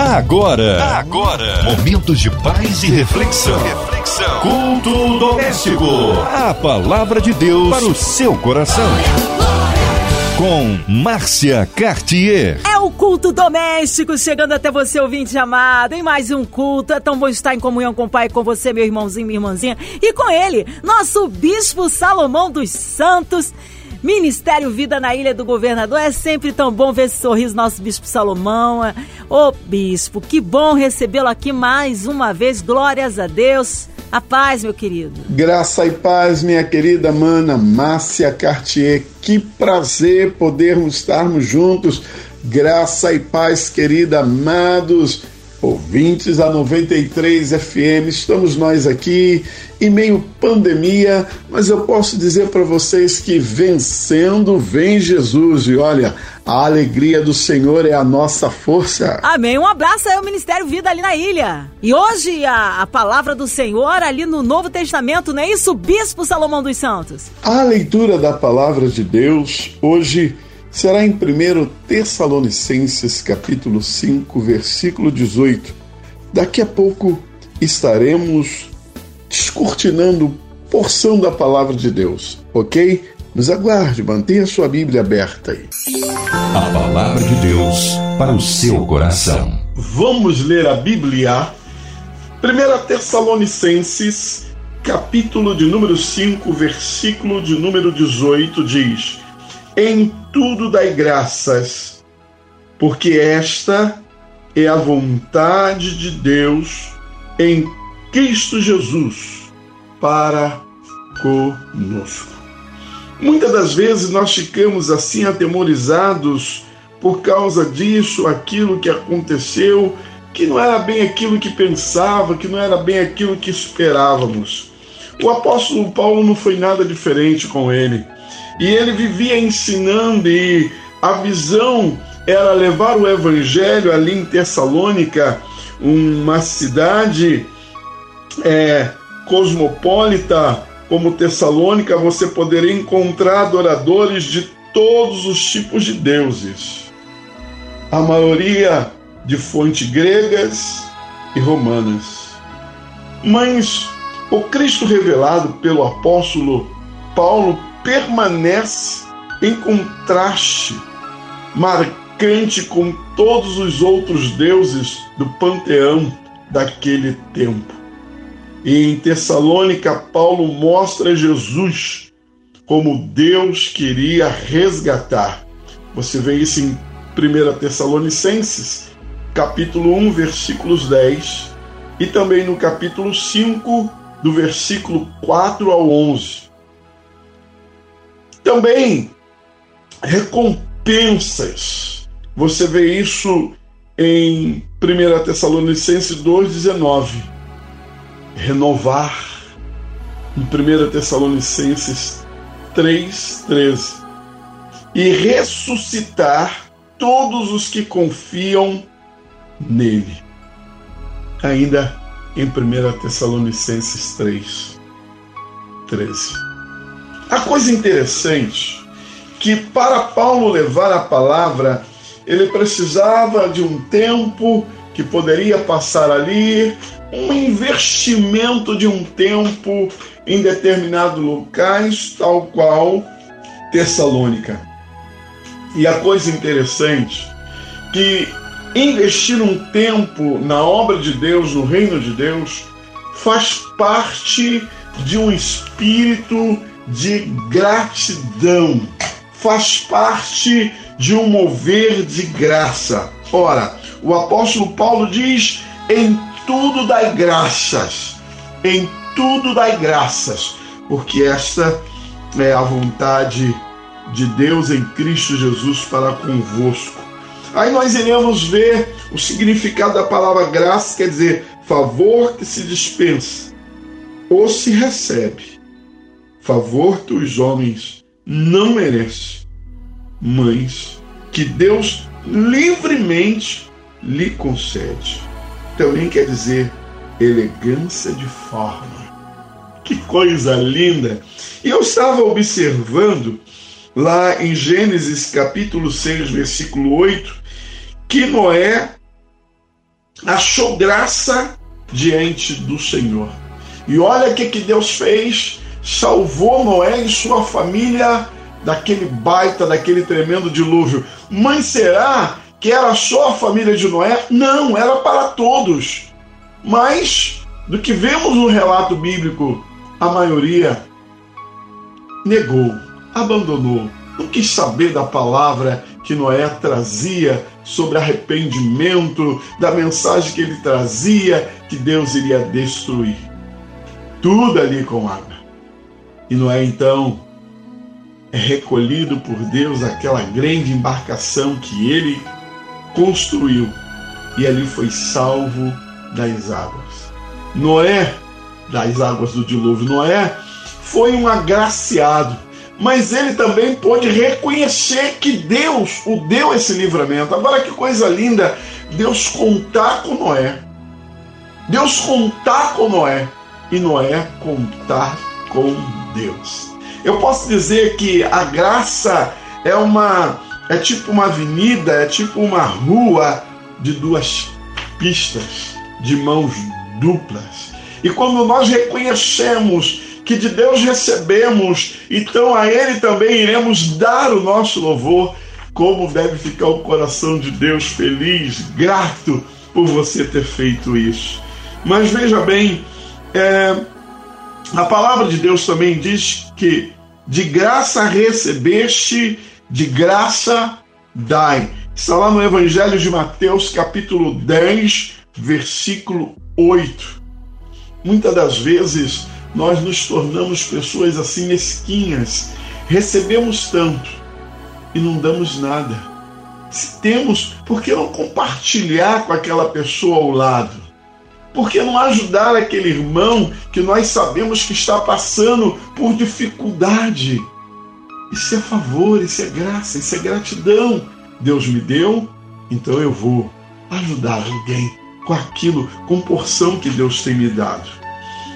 Agora, agora, momentos de paz e reflexão. Reflexão. Culto doméstico. A palavra de Deus para o seu coração. Com Márcia Cartier. É o culto doméstico chegando até você, ouvinte amado, em mais um culto. É tão bom estar em comunhão com o Pai, com você, meu irmãozinho, minha irmãzinha, e com ele, nosso Bispo Salomão dos Santos. Ministério Vida na Ilha do Governador. É sempre tão bom ver esse sorriso nosso Bispo Salomão. Ô Bispo, que bom recebê-lo aqui mais uma vez. Glórias a Deus. A paz, meu querido. Graça e paz, minha querida mana Márcia Cartier. Que prazer podermos estarmos juntos. Graça e paz, querida, amados ouvintes da 93 FM. Estamos nós aqui em meio pandemia, mas eu posso dizer para vocês que vencendo vem Jesus. E olha, a alegria do Senhor é a nossa força. Amém. Um abraço aí ao Ministério Vida ali na ilha. E hoje a, a palavra do Senhor ali no Novo Testamento, não é isso, Bispo Salomão dos Santos? A leitura da palavra de Deus hoje será em 1 Tessalonicenses capítulo 5, versículo 18. Daqui a pouco estaremos descortinando porção da palavra de Deus, ok? Nos aguarde, mantenha sua Bíblia aberta aí. A palavra de Deus para o seu coração. Vamos ler a Bíblia. 1 Tessalonicenses, capítulo de número 5, versículo de número 18 diz: Em tudo dai graças, porque esta é a vontade de Deus em Cristo Jesus para conosco. Muitas das vezes nós ficamos assim atemorizados por causa disso, aquilo que aconteceu, que não era bem aquilo que pensava, que não era bem aquilo que esperávamos. O apóstolo Paulo não foi nada diferente com ele. E ele vivia ensinando, e a visão era levar o evangelho ali em Tessalônica, uma cidade é, cosmopolita como Tessalônica, você poderia encontrar adoradores de todos os tipos de deuses. A maioria de fontes gregas e romanas. Mas o Cristo revelado pelo apóstolo Paulo permanece em contraste marcante com todos os outros deuses do panteão daquele tempo. E em Tessalônica, Paulo mostra Jesus como Deus queria resgatar. Você vê isso em 1 Tessalonicenses, capítulo 1, versículos 10, e também no capítulo 5, do versículo 4 ao 11 também recompensas. Você vê isso em 1 Tessalonicenses 2,19. Renovar. Em 1 Tessalonicenses 3,13. E ressuscitar todos os que confiam nele. Ainda em 1 Tessalonicenses 3, 13. A coisa interessante que para Paulo levar a palavra, ele precisava de um tempo que poderia passar ali, um investimento de um tempo em determinados locais, tal qual Tessalônica. E a coisa interessante que investir um tempo na obra de Deus, no reino de Deus, faz parte de um espírito de gratidão, faz parte de um mover de graça. Ora, o apóstolo Paulo diz: em tudo dai graças, em tudo dai graças, porque esta é a vontade de Deus em Cristo Jesus para convosco. Aí nós iremos ver o significado da palavra graça, quer dizer, favor que se dispensa ou se recebe favor que os homens não merecem, mas que Deus livremente lhe concede. Também quer dizer elegância de forma. Que coisa linda! E eu estava observando lá em Gênesis capítulo 6, versículo 8, que Noé achou graça diante do Senhor. E olha o que, que Deus fez: salvou Noé e sua família daquele baita, daquele tremendo dilúvio. Mas será que era só a família de Noé? Não, era para todos. Mas, do que vemos no relato bíblico, a maioria negou, abandonou, não quis saber da palavra que Noé trazia sobre arrependimento, da mensagem que ele trazia que Deus iria destruir. Tudo ali com água. E Noé então é recolhido por Deus aquela grande embarcação que ele construiu e ali foi salvo das águas. Noé, das águas do dilúvio, Noé foi um agraciado, mas ele também pôde reconhecer que Deus o deu esse livramento. Agora que coisa linda, Deus contar com Noé. Deus contar com Noé e Noé contar com Deus. Eu posso dizer que a graça é uma é tipo uma avenida, é tipo uma rua de duas pistas, de mãos duplas. E quando nós reconhecemos que de Deus recebemos, então a Ele também iremos dar o nosso louvor. Como deve ficar o coração de Deus feliz, grato por você ter feito isso. Mas veja bem, é, a palavra de Deus também diz que de graça recebeste, de graça dai. Está lá no Evangelho de Mateus, capítulo 10, versículo 8. Muitas das vezes nós nos tornamos pessoas assim mesquinhas, recebemos tanto e não damos nada. Se temos, por que não compartilhar com aquela pessoa ao lado? Por que não ajudar aquele irmão que nós sabemos que está passando por dificuldade? Isso é favor, isso é graça, isso é gratidão. Deus me deu, então eu vou ajudar alguém com aquilo, com porção que Deus tem me dado.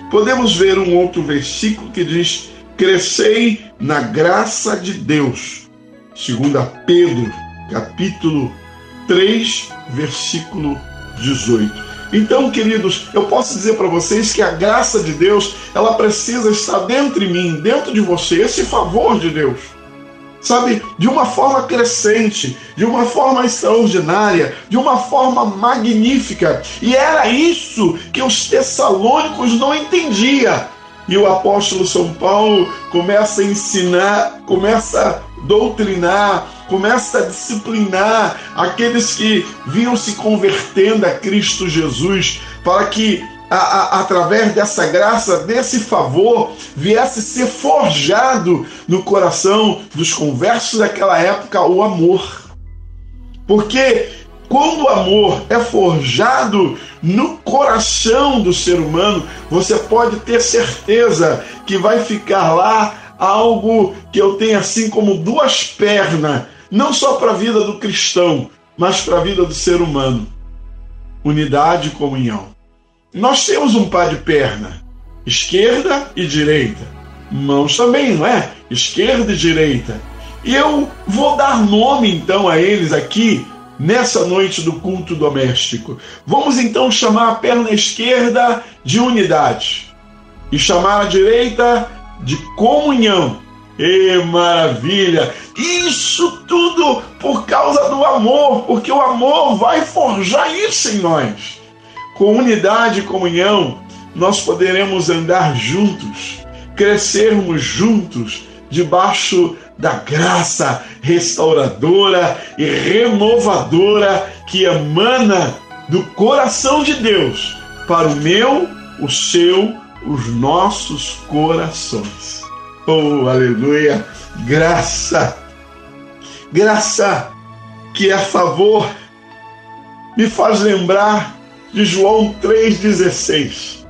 Podemos ver um outro versículo que diz: Crescei na graça de Deus. Segundo Pedro, capítulo 3, versículo 18. Então, queridos, eu posso dizer para vocês que a graça de Deus, ela precisa estar dentro de mim, dentro de você, esse favor de Deus. Sabe, de uma forma crescente, de uma forma extraordinária, de uma forma magnífica. E era isso que os tessalônicos não entendiam. E o apóstolo São Paulo começa a ensinar, começa a doutrinar, começa a disciplinar aqueles que vinham se convertendo a Cristo Jesus, para que a, a, através dessa graça, desse favor, viesse ser forjado no coração dos conversos daquela época o amor. Porque quando o amor é forjado no coração do ser humano, você pode ter certeza que vai ficar lá algo que eu tenho assim como duas pernas não só para a vida do cristão, mas para a vida do ser humano. Unidade e comunhão. Nós temos um par de perna, esquerda e direita. Mãos também, não é? Esquerda e direita. E eu vou dar nome então a eles aqui nessa noite do culto doméstico. Vamos então chamar a perna esquerda de unidade e chamar a direita de comunhão. E maravilha! Isso tudo por causa do amor, porque o amor vai forjar isso em nós. Com unidade e comunhão, nós poderemos andar juntos, crescermos juntos, debaixo da graça restauradora e renovadora que emana do coração de Deus para o meu, o seu, os nossos corações. Oh, aleluia! Graça, graça que é a favor, me faz lembrar de João 3,16,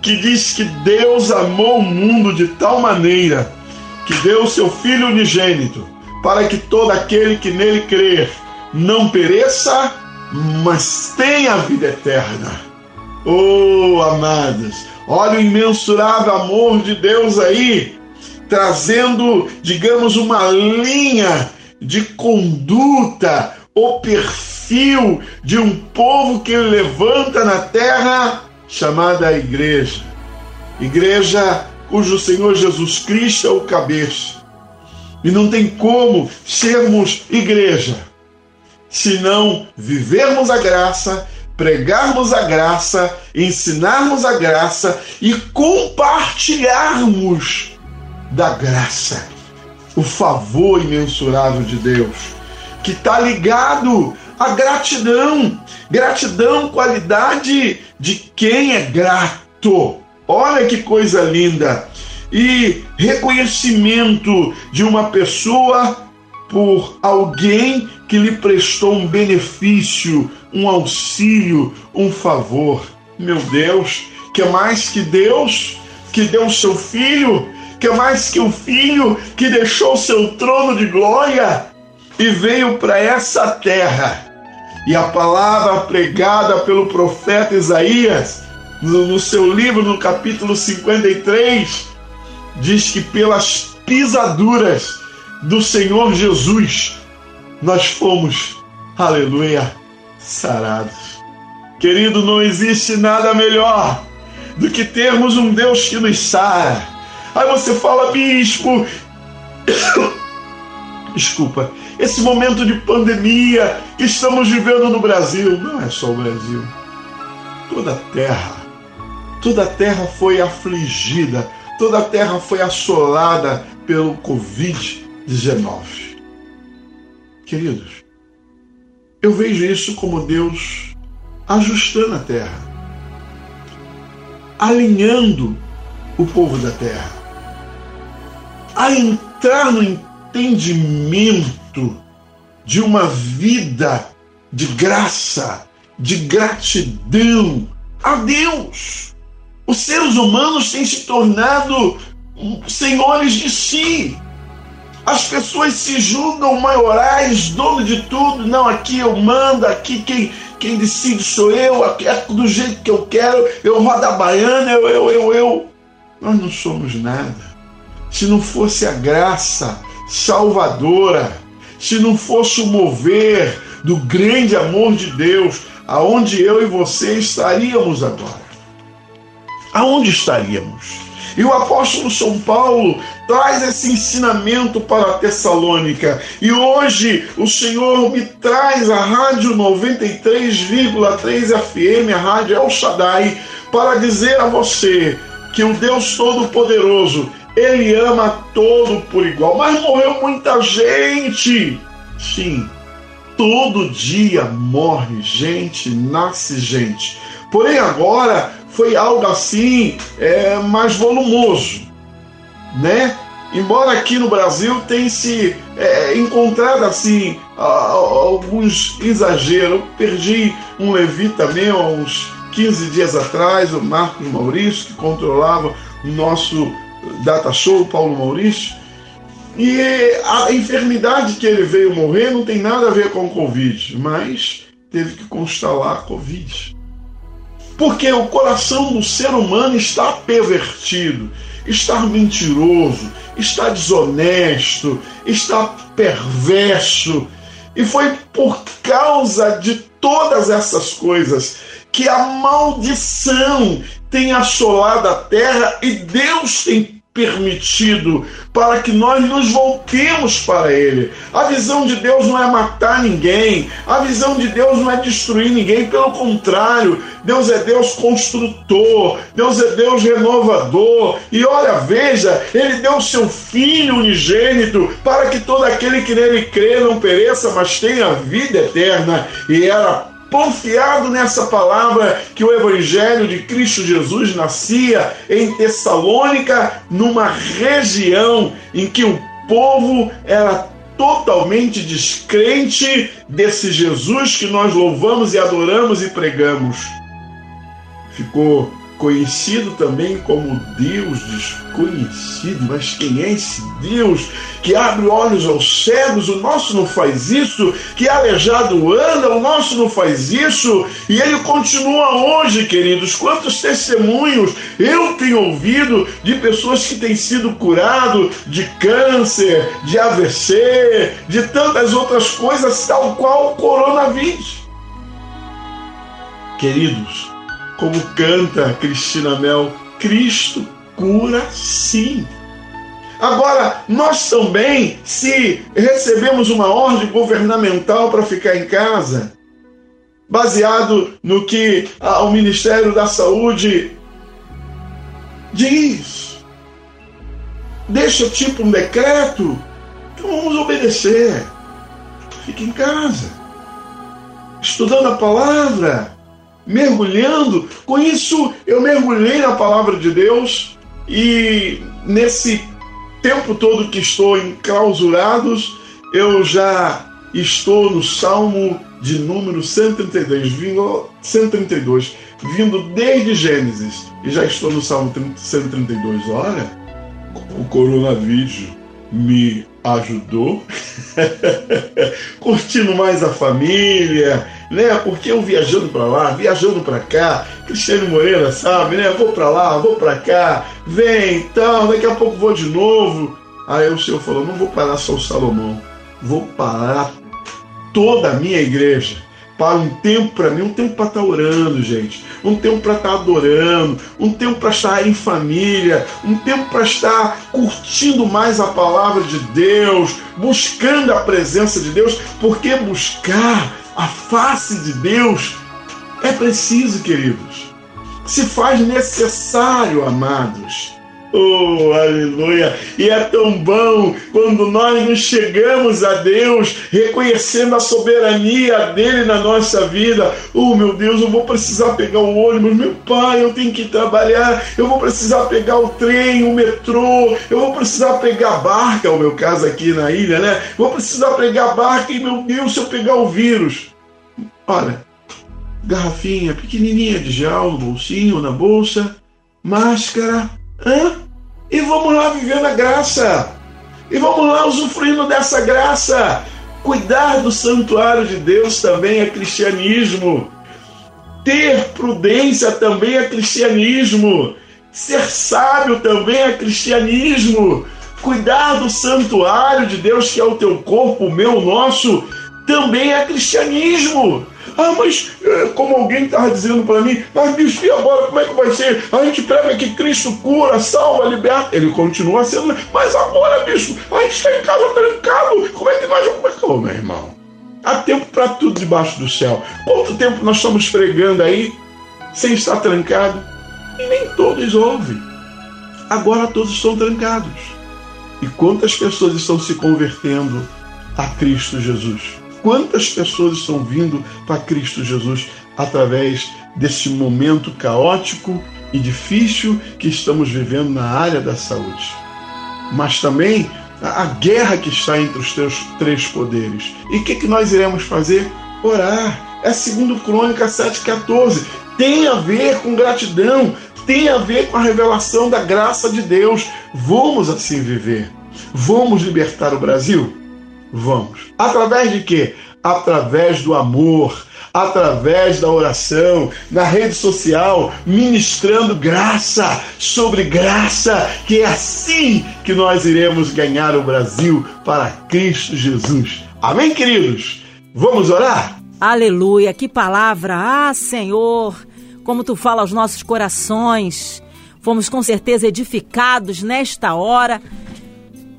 que diz que Deus amou o mundo de tal maneira que deu seu Filho unigênito, para que todo aquele que nele crer não pereça, mas tenha a vida eterna. Oh, amados, olha o imensurável amor de Deus aí trazendo, digamos, uma linha de conduta, o perfil de um povo que ele levanta na terra, chamada Igreja. Igreja cujo Senhor Jesus Cristo é o cabeça. E não tem como sermos igreja se não vivermos a graça, pregarmos a graça, ensinarmos a graça e compartilharmos da graça, o favor imensurável de Deus, que está ligado à gratidão, gratidão, qualidade de quem é grato. Olha que coisa linda! E reconhecimento de uma pessoa por alguém que lhe prestou um benefício, um auxílio, um favor. Meu Deus, que mais que Deus que deu o seu filho, que mais que o filho que deixou seu trono de glória e veio para essa terra. E a palavra pregada pelo profeta Isaías, no seu livro, no capítulo 53, diz que pelas pisaduras do Senhor Jesus nós fomos, aleluia, sarados. Querido, não existe nada melhor do que termos um Deus que nos sara. Aí você fala, bispo, desculpa, esse momento de pandemia que estamos vivendo no Brasil, não é só o Brasil, toda a terra, toda a terra foi afligida, toda a terra foi assolada pelo Covid-19. Queridos, eu vejo isso como Deus ajustando a terra, alinhando o povo da terra, a entrar no entendimento de uma vida de graça, de gratidão a Deus. Os seres humanos têm se tornado senhores de si. As pessoas se julgam maiorais, dono de tudo. Não, aqui eu mando, aqui quem, quem decide sou eu, aqui é do jeito que eu quero, eu rodo a baiana, eu, eu, eu, eu. Nós não somos nada. Se não fosse a graça salvadora, se não fosse o mover do grande amor de Deus, aonde eu e você estaríamos agora? Aonde estaríamos? E o apóstolo São Paulo traz esse ensinamento para a Tessalônica. E hoje o Senhor me traz a Rádio 93,3 FM, a Rádio El Shaddai, para dizer a você que o Deus Todo-Poderoso, Ele ama todo por igual. Mas morreu muita gente. Sim, todo dia morre gente, nasce gente. Porém, agora foi algo assim é, mais volumoso, né? Embora aqui no Brasil tenha se é, encontrado assim a, a, alguns exageros. Eu perdi um levita meu uns 15 dias atrás, o Marcos Maurício, que controlava o nosso data show, Paulo Maurício. E a enfermidade que ele veio morrer não tem nada a ver com Covid, mas teve que constar lá Covid. Porque o coração do ser humano está pervertido, está mentiroso, está desonesto, está perverso. E foi por causa de todas essas coisas que a maldição tem assolado a terra e Deus tem permitido para que nós nos voltemos para Ele. A visão de Deus não é matar ninguém, a visão de Deus não é destruir ninguém, pelo contrário, Deus é Deus construtor, Deus é Deus renovador. E olha, veja, Ele deu o seu Filho unigênito para que todo aquele que nele crê não pereça, mas tenha vida eterna. E era confiado nessa palavra que o Evangelho de Cristo Jesus nascia em Tessalônica, numa região em que o povo era totalmente descrente desse Jesus que nós louvamos e adoramos e pregamos. Ficou conhecido também como Deus desconhecido. Mas quem é esse Deus que abre olhos aos cegos? O nosso não faz isso. Que aleijado anda? O nosso não faz isso. E ele continua hoje, queridos. Quantos testemunhos eu tenho ouvido de pessoas que têm sido curado de câncer, de AVC, de tantas outras coisas, tal qual o coronavírus. Queridos, como canta Cristina Mel, Cristo cura sim. Agora, nós também, se recebemos uma ordem governamental para ficar em casa, baseado no que o Ministério da Saúde diz, deixa tipo um decreto, então vamos obedecer. Fique em casa, estudando a palavra, mergulhando. Com isso, eu mergulhei na palavra de Deus e nesse tempo todo que estou enclausurados, eu já estou no Salmo de número 132, vindo, 132, vindo desde Gênesis, e já estou no Salmo 132. Olha, o coronavírus me ajudou, curtindo mais a família, né? Porque eu viajando para lá, viajando para cá, Cristiano Moreira sabe, né? Vou para lá, vou para cá, vem, então, daqui a pouco vou de novo. Aí o Senhor falou: não vou parar só o Salomão, vou parar toda a minha igreja para um tempo para mim, um tempo para estar tá orando, gente, um tempo para estar tá adorando, um tempo para estar em família, um tempo para estar curtindo mais a palavra de Deus, buscando a presença de Deus, porque buscar a face de Deus é preciso, queridos. Se faz necessário, amados. Oh, aleluia! E é tão bom quando nós nos chegamos a Deus, reconhecendo a soberania dele na nossa vida. Oh, meu Deus, eu vou precisar pegar o ônibus, meu pai, eu tenho que trabalhar, eu vou precisar pegar o trem, o metrô, eu vou precisar pegar a barca, é o meu caso aqui na ilha, né? Vou precisar pegar a barca e, meu Deus, se eu pegar o vírus. Olha, garrafinha pequenininha de gel no bolsinho, na bolsa, máscara, hã? E vamos lá viver na graça. E vamos lá usufruindo dessa graça. Cuidar do santuário de Deus também é cristianismo. Ter prudência também é cristianismo. Ser sábio também é cristianismo. Cuidar do santuário de Deus, que é o teu corpo, o meu, o nosso, também é cristianismo. Ah, mas é, como alguém estava dizendo para mim, mas bicho, e agora como é que vai ser? A gente prega que Cristo cura, salva, liberta. Ele continua sendo, mas agora, bicho, a gente está em casa trancado. Como é que nós vamos. Ô, oh, meu irmão, há tempo para tudo debaixo do céu. Quanto tempo nós estamos pregando aí, sem estar trancado? E nem todos ouvem. Agora todos estão trancados. E quantas pessoas estão se convertendo a Cristo Jesus? Quantas pessoas estão vindo para Cristo Jesus através desse momento caótico e difícil que estamos vivendo na área da saúde? Mas também a guerra que está entre os teus três poderes. E o que, que nós iremos fazer? Orar. É segundo Crônica 7,14. Tem a ver com gratidão, tem a ver com a revelação da graça de Deus. Vamos assim viver. Vamos libertar o Brasil? Vamos. Através de quê? Através do amor, através da oração, na rede social, ministrando graça sobre graça, que é assim que nós iremos ganhar o Brasil para Cristo Jesus. Amém, queridos? Vamos orar? Aleluia, que palavra! Ah, Senhor, como tu fala aos nossos corações. Fomos com certeza edificados nesta hora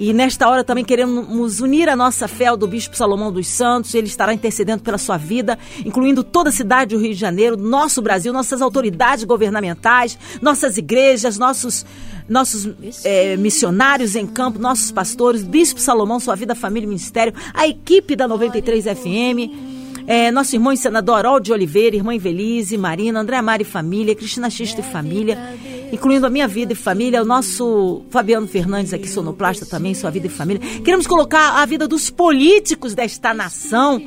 e nesta hora também queremos unir a nossa fé ao do Bispo Salomão dos Santos. Ele estará intercedendo pela sua vida, incluindo toda a cidade do Rio de Janeiro, nosso Brasil, nossas autoridades governamentais, nossas igrejas, nossos, nossos é, missionários em campo, nossos pastores, Bispo Salomão, sua vida, família e ministério, a equipe da 93 FM é, nosso irmão e senador Harol de Oliveira, irmã Invelise, Marina, André Mari família, Cristina Xista e família, incluindo a minha vida e família, o nosso Fabiano Fernandes aqui, sonoplasta também, sua vida e família. Queremos colocar a vida dos políticos desta nação,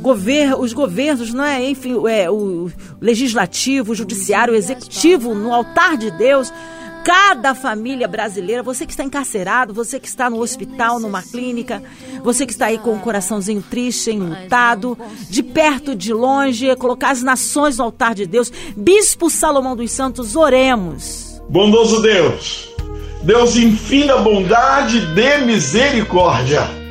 gover os governos, não é? Enfim, é, o legislativo, o judiciário, o executivo no altar de Deus cada família brasileira, você que está encarcerado, você que está no hospital, numa clínica, você que está aí com o coraçãozinho triste, enlutado, de perto, de longe, colocar as nações no altar de Deus. Bispo Salomão dos Santos, oremos. Bondoso Deus, Deus infinda bondade, dê misericórdia.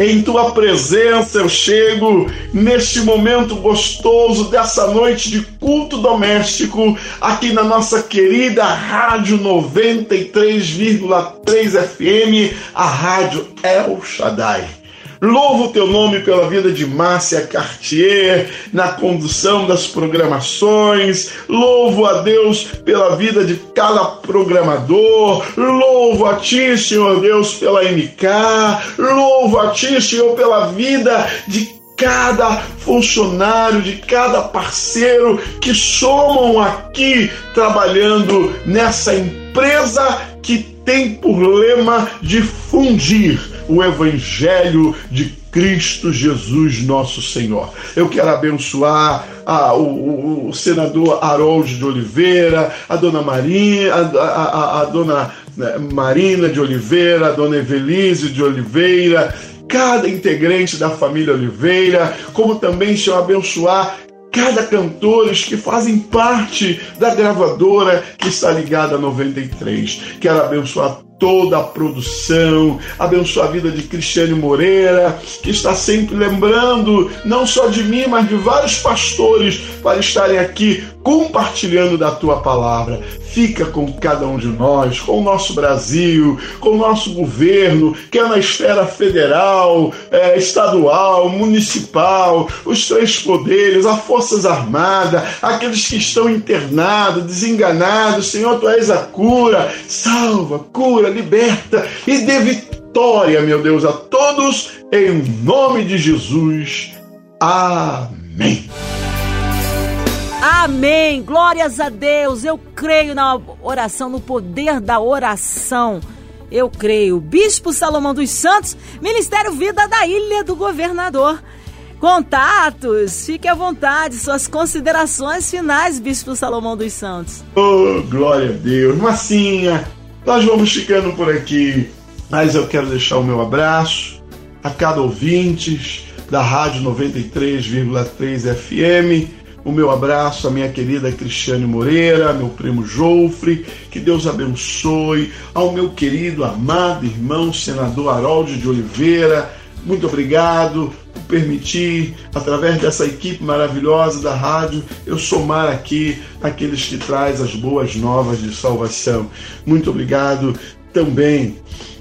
Em tua presença eu chego neste momento gostoso dessa noite de culto doméstico aqui na nossa querida Rádio 93,3 FM, a Rádio El Shaddai. Louvo o teu nome pela vida de Márcia Cartier, na condução das programações. Louvo a Deus pela vida de cada programador. Louvo a ti, Senhor Deus, pela MK. Louvo a ti, Senhor, pela vida de cada funcionário, de cada parceiro que somam aqui trabalhando nessa empresa que tem por lema difundir o Evangelho de Cristo Jesus, nosso Senhor. Eu quero abençoar a, o, o, senador Harold de Oliveira, a dona Marinha, a, a, a dona né, Marina de Oliveira, a dona Evelise de Oliveira, cada integrante da família Oliveira, como também, Senhor, abençoar cada cantores que fazem parte da gravadora que está ligada a 93. Quero abençoar toda a produção, abençoa a vida de Cristiane Moreira, que está sempre lembrando, não só de mim, mas de vários pastores, para estarem aqui compartilhando da tua palavra. Fica com cada um de nós, com o nosso Brasil, com o nosso governo, quer na esfera federal, é, estadual, municipal, os três poderes, as Forças Armadas, aqueles que estão internados, desenganados. Senhor, tu és a cura. Salva, cura, liberta e dê vitória, meu Deus, a todos, em nome de Jesus. Amém. Amém. Glórias a Deus. Eu creio na oração, no poder da oração. Eu creio. Bispo Salomão dos Santos, Ministério Vida da Ilha do Governador. Contatos, fique à vontade, suas considerações finais, Bispo Salomão dos Santos. Oh, glória a Deus. Massinha, nós vamos ficando por aqui, mas eu quero deixar o meu abraço a cada ouvinte da Rádio 93,3 FM o meu abraço à minha querida Cristiane Moreira, meu primo Joufre, que Deus abençoe, ao meu querido, amado irmão, senador Harold de Oliveira, muito obrigado por permitir, através dessa equipe maravilhosa da rádio, eu somar aqui aqueles que traz as boas novas de salvação. Muito obrigado também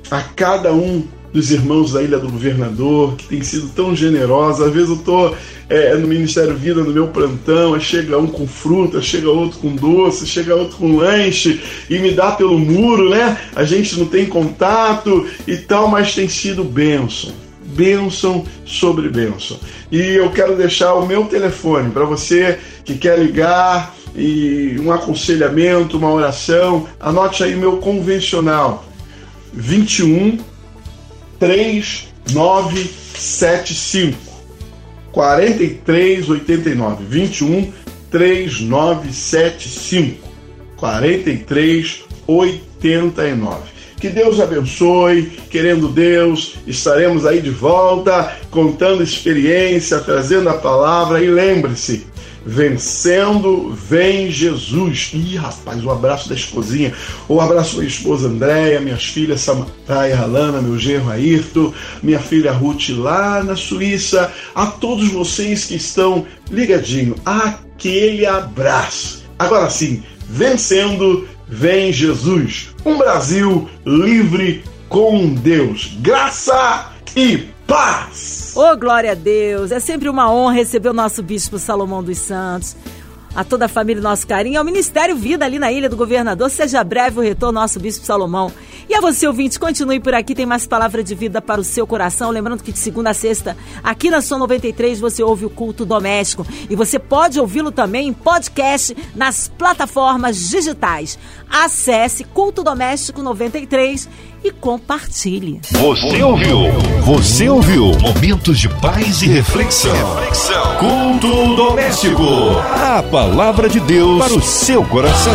a cada um dos irmãos da Ilha do Governador, que tem sido tão generosa. Às vezes eu estou é, no Ministério Vida, no meu plantão, chega um com fruta, chega outro com doce, chega outro com lanche e me dá pelo muro, né? A gente não tem contato e tal, mas tem sido bênção. Bênção sobre bênção. E eu quero deixar o meu telefone para você que quer ligar e um aconselhamento, uma oração. Anote aí meu convencional 21 3975 4389 21 3975 4389. Que Deus abençoe, querendo Deus, estaremos aí de volta, contando experiência, trazendo a palavra e lembre-se, Vencendo vem Jesus. Ih, rapaz, um abraço da esposinha. Um abraço da esposa Andréia, minhas filhas Samantha e Alana, meu genro Ayrton, minha filha Ruth lá na Suíça. A todos vocês que estão ligadinho, aquele abraço. Agora sim, vencendo vem Jesus. Um Brasil livre com Deus. Graça e paz. Ô, oh, glória a Deus! É sempre uma honra receber o nosso bispo Salomão dos Santos. A toda a família, nosso carinho. Ao Ministério Vida ali na Ilha do Governador. Seja breve o retorno, nosso bispo Salomão. E a você, ouvinte, continue por aqui. Tem mais palavra de vida para o seu coração. Lembrando que de segunda a sexta, aqui na Som 93, você ouve o culto doméstico. E você pode ouvi-lo também em podcast nas plataformas digitais. Acesse Culto Doméstico 93 e compartilhe. Você ouviu? Você ouviu? Momentos de paz e reflexão. reflexão. Culto doméstico. A palavra de Deus para o seu coração.